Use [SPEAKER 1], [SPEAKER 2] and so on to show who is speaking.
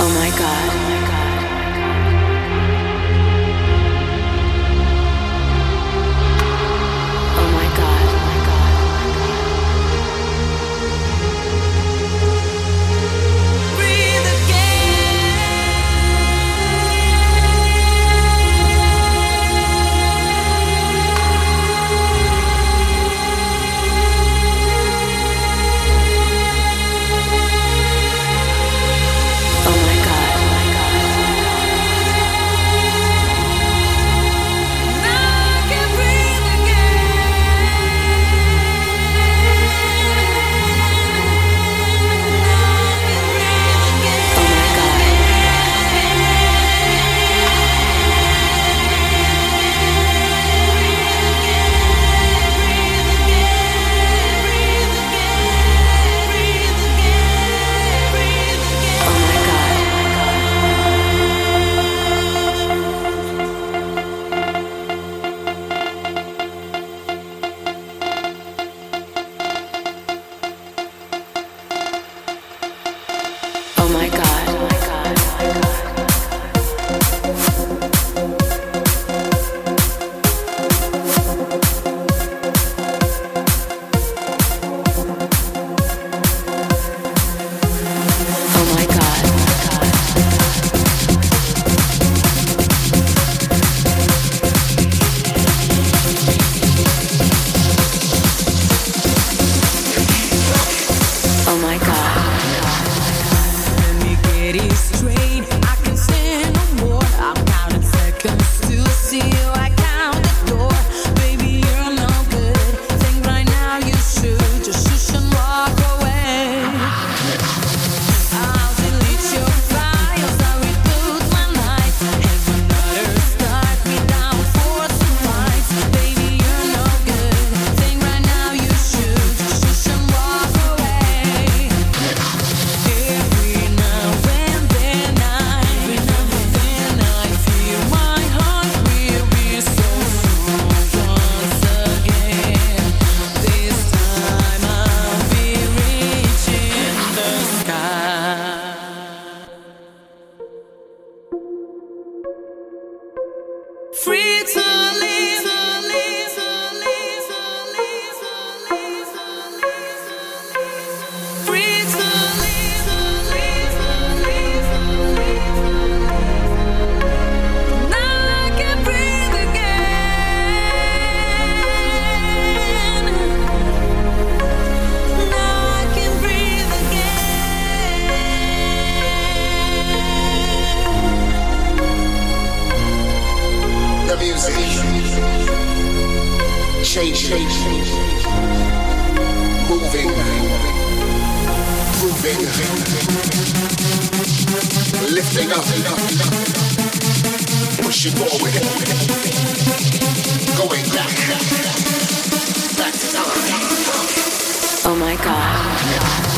[SPEAKER 1] Oh my God. Free to Oh my god.